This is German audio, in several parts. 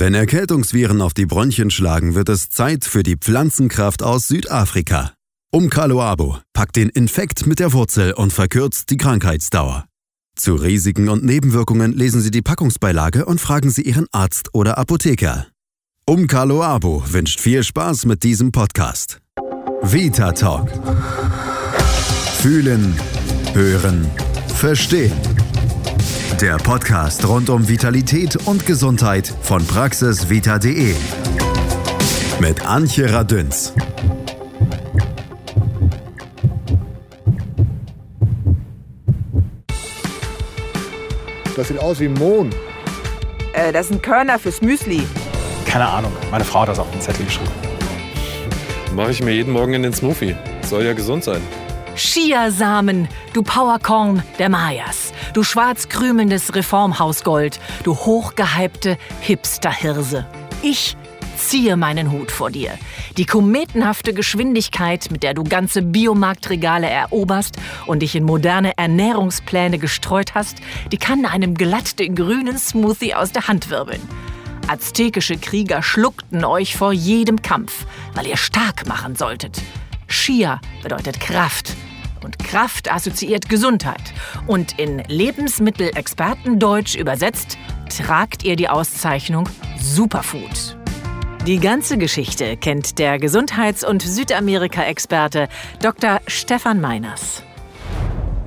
Wenn Erkältungsviren auf die Bronchien schlagen, wird es Zeit für die Pflanzenkraft aus Südafrika. Umkaloabo packt den Infekt mit der Wurzel und verkürzt die Krankheitsdauer. Zu Risiken und Nebenwirkungen lesen Sie die Packungsbeilage und fragen Sie Ihren Arzt oder Apotheker. Umkaloabo wünscht viel Spaß mit diesem Podcast. Vita Talk. Fühlen, hören, verstehen. Der Podcast rund um Vitalität und Gesundheit von praxisvita.de. Mit Antje Radünz. Das sieht aus wie Mohn. Äh, das sind Körner fürs Müsli. Keine Ahnung. Meine Frau hat das auf den Zettel geschrieben. Mache ich mir jeden Morgen in den Smoothie. Soll ja gesund sein. Chiasamen, du Powercorn der Mayas, du schwarzkrümelndes Reformhausgold, du hochgehypte Hipsterhirse. Ich ziehe meinen Hut vor dir. Die kometenhafte Geschwindigkeit, mit der du ganze Biomarktregale eroberst und dich in moderne Ernährungspläne gestreut hast, die kann einem glatt den grünen Smoothie aus der Hand wirbeln. Aztekische Krieger schluckten euch vor jedem Kampf, weil ihr stark machen solltet. Chia bedeutet Kraft. Kraft assoziiert Gesundheit. Und in Lebensmittelexpertendeutsch übersetzt tragt ihr die Auszeichnung Superfood. Die ganze Geschichte kennt der Gesundheits- und Südamerika-Experte Dr. Stefan Meiners.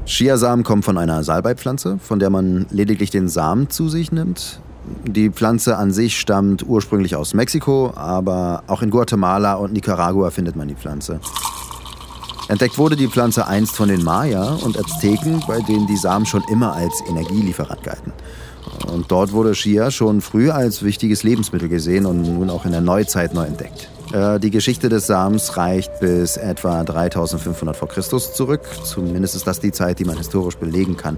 Chiasamen kommen von einer Salbeipflanze, von der man lediglich den Samen zu sich nimmt. Die Pflanze an sich stammt ursprünglich aus Mexiko, aber auch in Guatemala und Nicaragua findet man die Pflanze. Entdeckt wurde die Pflanze einst von den Maya und Azteken, bei denen die Samen schon immer als Energielieferant galten. Und dort wurde Chia schon früh als wichtiges Lebensmittel gesehen und nun auch in der Neuzeit neu entdeckt. Äh, die Geschichte des Samens reicht bis etwa 3500 v. Chr. zurück. Zumindest ist das die Zeit, die man historisch belegen kann.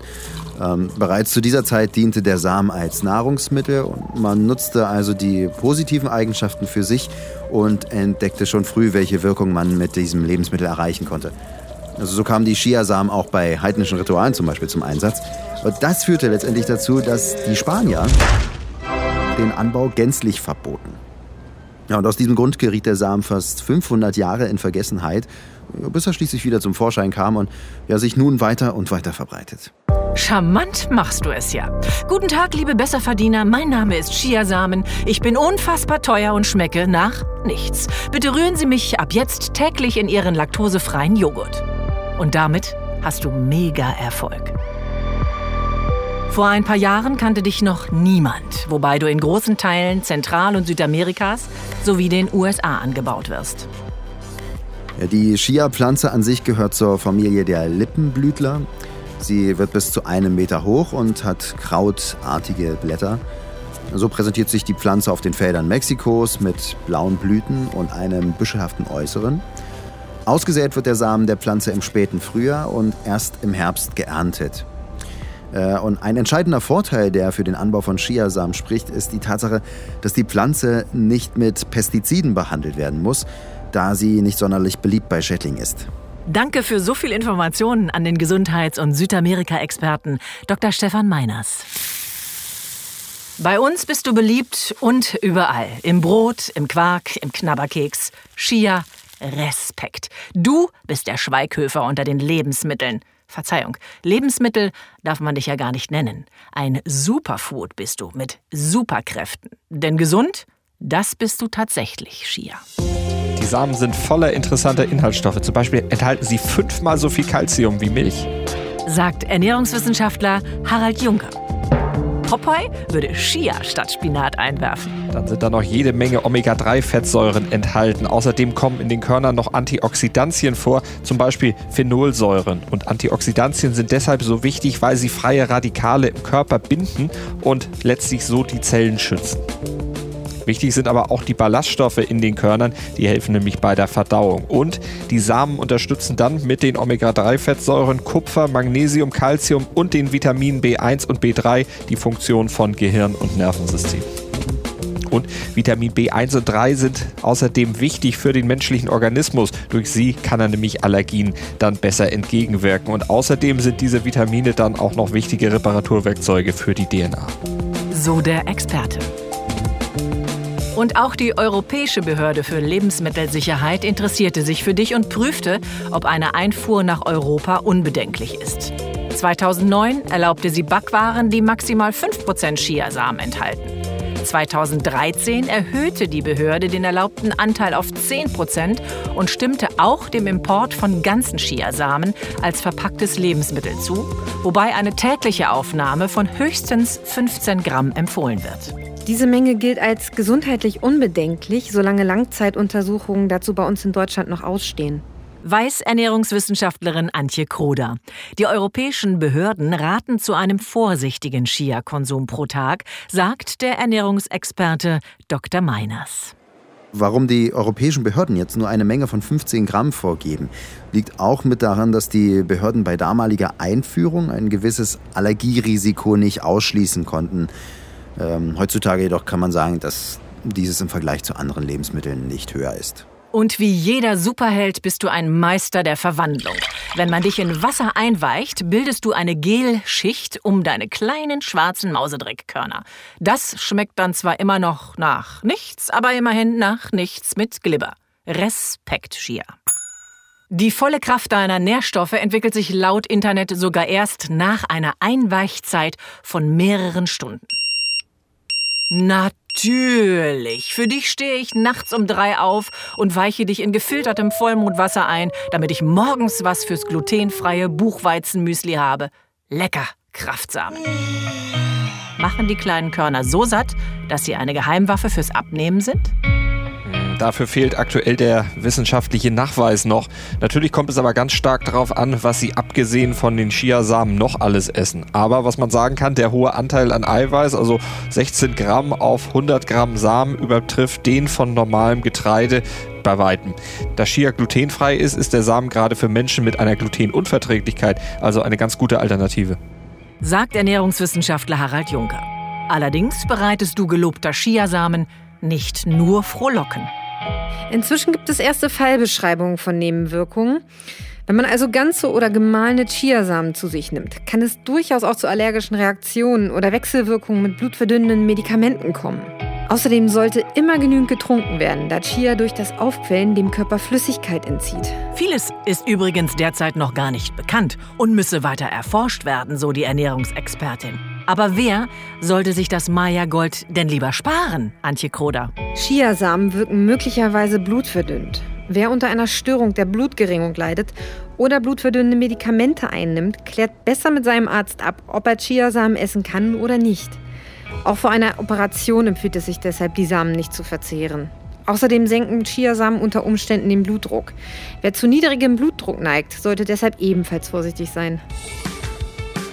Ähm, bereits zu dieser Zeit diente der Samen als Nahrungsmittel und man nutzte also die positiven Eigenschaften für sich und entdeckte schon früh, welche Wirkung man mit diesem Lebensmittel erreichen konnte. Also so kamen die Chiasamen auch bei heidnischen Ritualen zum Beispiel zum Einsatz. Und das führte letztendlich dazu, dass die Spanier den Anbau gänzlich verboten. Ja, und aus diesem Grund geriet der Samen fast 500 Jahre in Vergessenheit, bis er schließlich wieder zum Vorschein kam und ja, sich nun weiter und weiter verbreitet. Charmant machst du es ja. Guten Tag, liebe Besserverdiener. Mein Name ist Chiasamen. Ich bin unfassbar teuer und schmecke nach nichts. Bitte rühren Sie mich ab jetzt täglich in Ihren laktosefreien Joghurt. Und damit hast du mega Erfolg. Vor ein paar Jahren kannte dich noch niemand, wobei du in großen Teilen Zentral- und Südamerikas sowie den USA angebaut wirst. Die Chia-Pflanze an sich gehört zur Familie der Lippenblütler. Sie wird bis zu einem Meter hoch und hat krautartige Blätter. So präsentiert sich die Pflanze auf den Feldern Mexikos mit blauen Blüten und einem büschelhaften Äußeren. Ausgesät wird der Samen der Pflanze im späten Frühjahr und erst im Herbst geerntet. Äh, und ein entscheidender Vorteil, der für den Anbau von Chiasamen spricht, ist die Tatsache, dass die Pflanze nicht mit Pestiziden behandelt werden muss, da sie nicht sonderlich beliebt bei Schädlingen ist. Danke für so viel Informationen an den Gesundheits- und Südamerika-Experten Dr. Stefan Meiners. Bei uns bist du beliebt und überall. Im Brot, im Quark, im Knabberkeks. Chia, Respekt. Du bist der Schweighöfer unter den Lebensmitteln. Verzeihung, Lebensmittel darf man dich ja gar nicht nennen. Ein Superfood bist du mit Superkräften. Denn gesund, das bist du tatsächlich, Shia. Die Samen sind voller interessanter Inhaltsstoffe. Zum Beispiel enthalten sie fünfmal so viel Kalzium wie Milch. Sagt Ernährungswissenschaftler Harald Juncker. Popeye würde Chia statt Spinat einwerfen. Dann sind da noch jede Menge Omega-3-Fettsäuren enthalten. Außerdem kommen in den Körnern noch Antioxidantien vor, zum Beispiel Phenolsäuren. Und Antioxidantien sind deshalb so wichtig, weil sie freie Radikale im Körper binden und letztlich so die Zellen schützen. Wichtig sind aber auch die Ballaststoffe in den Körnern, die helfen nämlich bei der Verdauung. Und die Samen unterstützen dann mit den Omega-3-Fettsäuren Kupfer, Magnesium, Calcium und den Vitaminen B1 und B3 die Funktion von Gehirn und Nervensystem. Und Vitamin B1 und 3 sind außerdem wichtig für den menschlichen Organismus. Durch sie kann er nämlich Allergien dann besser entgegenwirken. Und außerdem sind diese Vitamine dann auch noch wichtige Reparaturwerkzeuge für die DNA. So der Experte. Und auch die Europäische Behörde für Lebensmittelsicherheit interessierte sich für dich und prüfte, ob eine Einfuhr nach Europa unbedenklich ist. 2009 erlaubte sie Backwaren, die maximal 5% Chiasamen enthalten. 2013 erhöhte die Behörde den erlaubten Anteil auf 10% und stimmte auch dem Import von ganzen Chiasamen als verpacktes Lebensmittel zu, wobei eine tägliche Aufnahme von höchstens 15 Gramm empfohlen wird. Diese Menge gilt als gesundheitlich unbedenklich, solange Langzeituntersuchungen dazu bei uns in Deutschland noch ausstehen weiß Ernährungswissenschaftlerin Antje Kroder. Die europäischen Behörden raten zu einem vorsichtigen Chia-Konsum pro Tag, sagt der Ernährungsexperte Dr. Meiners. Warum die europäischen Behörden jetzt nur eine Menge von 15 Gramm vorgeben, liegt auch mit daran, dass die Behörden bei damaliger Einführung ein gewisses Allergierisiko nicht ausschließen konnten. Ähm, heutzutage jedoch kann man sagen, dass dieses im Vergleich zu anderen Lebensmitteln nicht höher ist. Und wie jeder Superheld bist du ein Meister der Verwandlung. Wenn man dich in Wasser einweicht, bildest du eine Gelschicht um deine kleinen schwarzen Mausedreckkörner. Das schmeckt dann zwar immer noch nach nichts, aber immerhin nach nichts mit Glibber. Respekt, Shia. Die volle Kraft deiner Nährstoffe entwickelt sich laut Internet sogar erst nach einer Einweichzeit von mehreren Stunden. Natürlich. Für dich stehe ich nachts um drei auf und weiche dich in gefiltertem Vollmondwasser ein, damit ich morgens was fürs glutenfreie Buchweizenmüsli habe. Lecker, Kraftsamen. Machen die kleinen Körner so satt, dass sie eine Geheimwaffe fürs Abnehmen sind? Dafür fehlt aktuell der wissenschaftliche Nachweis noch. Natürlich kommt es aber ganz stark darauf an, was sie abgesehen von den Chiasamen noch alles essen. Aber was man sagen kann, der hohe Anteil an Eiweiß, also 16 Gramm auf 100 Gramm Samen, übertrifft den von normalem Getreide bei weitem. Da Chia glutenfrei ist, ist der Samen gerade für Menschen mit einer Glutenunverträglichkeit also eine ganz gute Alternative. Sagt Ernährungswissenschaftler Harald Juncker. Allerdings bereitest du gelobter Chiasamen nicht nur frohlocken. Inzwischen gibt es erste Fallbeschreibungen von Nebenwirkungen. Wenn man also ganze oder gemahlene Chiasamen zu sich nimmt, kann es durchaus auch zu allergischen Reaktionen oder Wechselwirkungen mit blutverdünnenden Medikamenten kommen. Außerdem sollte immer genügend getrunken werden, da Chia durch das Aufquellen dem Körper Flüssigkeit entzieht. Vieles ist übrigens derzeit noch gar nicht bekannt und müsse weiter erforscht werden, so die Ernährungsexpertin. Aber wer sollte sich das Maya-Gold denn lieber sparen, Antje Kroder? Chiasamen wirken möglicherweise blutverdünnt. Wer unter einer Störung der Blutgeringung leidet oder blutverdünnende Medikamente einnimmt, klärt besser mit seinem Arzt ab, ob er Chiasamen essen kann oder nicht. Auch vor einer Operation empfiehlt es sich deshalb, die Samen nicht zu verzehren. Außerdem senken Chiasamen unter Umständen den Blutdruck. Wer zu niedrigem Blutdruck neigt, sollte deshalb ebenfalls vorsichtig sein.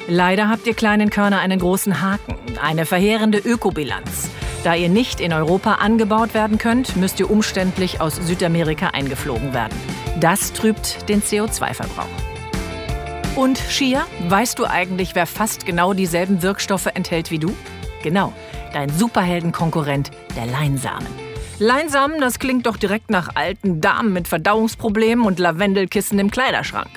Leider habt ihr kleinen Körner einen großen Haken, eine verheerende Ökobilanz. Da ihr nicht in Europa angebaut werden könnt, müsst ihr umständlich aus Südamerika eingeflogen werden. Das trübt den CO2-Verbrauch. Und Shia, weißt du eigentlich, wer fast genau dieselben Wirkstoffe enthält wie du? Genau, dein Superheldenkonkurrent, der Leinsamen. Leinsamen, das klingt doch direkt nach alten Damen mit Verdauungsproblemen und Lavendelkissen im Kleiderschrank.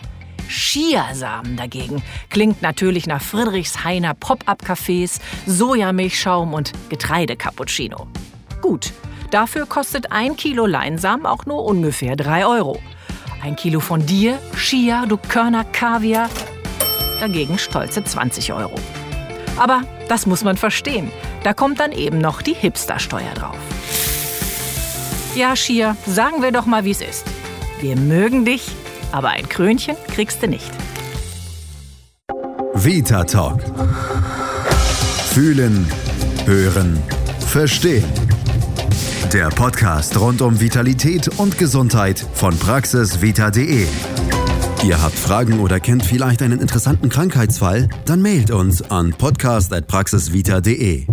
Chiasamen dagegen klingt natürlich nach Friedrichshainer Pop-up-Cafés, Sojamilchschaum und Getreidecappuccino. Gut, dafür kostet ein Kilo Leinsamen auch nur ungefähr 3 Euro. Ein Kilo von dir, Chia, du Körner Kaviar, dagegen stolze 20 Euro. Aber das muss man verstehen. Da kommt dann eben noch die Hipstersteuer drauf. Ja, Shia, sagen wir doch mal, wie es ist. Wir mögen dich, aber ein Krönchen kriegst du nicht. Vita Talk. Fühlen, hören, verstehen. Der Podcast rund um Vitalität und Gesundheit von praxisvita.de. Ihr habt Fragen oder kennt vielleicht einen interessanten Krankheitsfall? Dann mailt uns an podcast.praxisvita.de.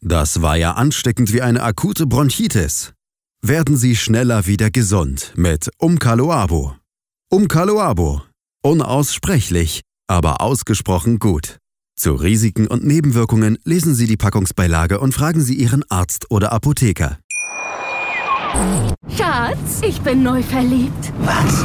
Das war ja ansteckend wie eine akute Bronchitis. Werden Sie schneller wieder gesund mit Umkaloabo. Umkaloabo. Unaussprechlich, aber ausgesprochen gut. Zu Risiken und Nebenwirkungen lesen Sie die Packungsbeilage und fragen Sie Ihren Arzt oder Apotheker. Schatz, ich bin neu verliebt. Was?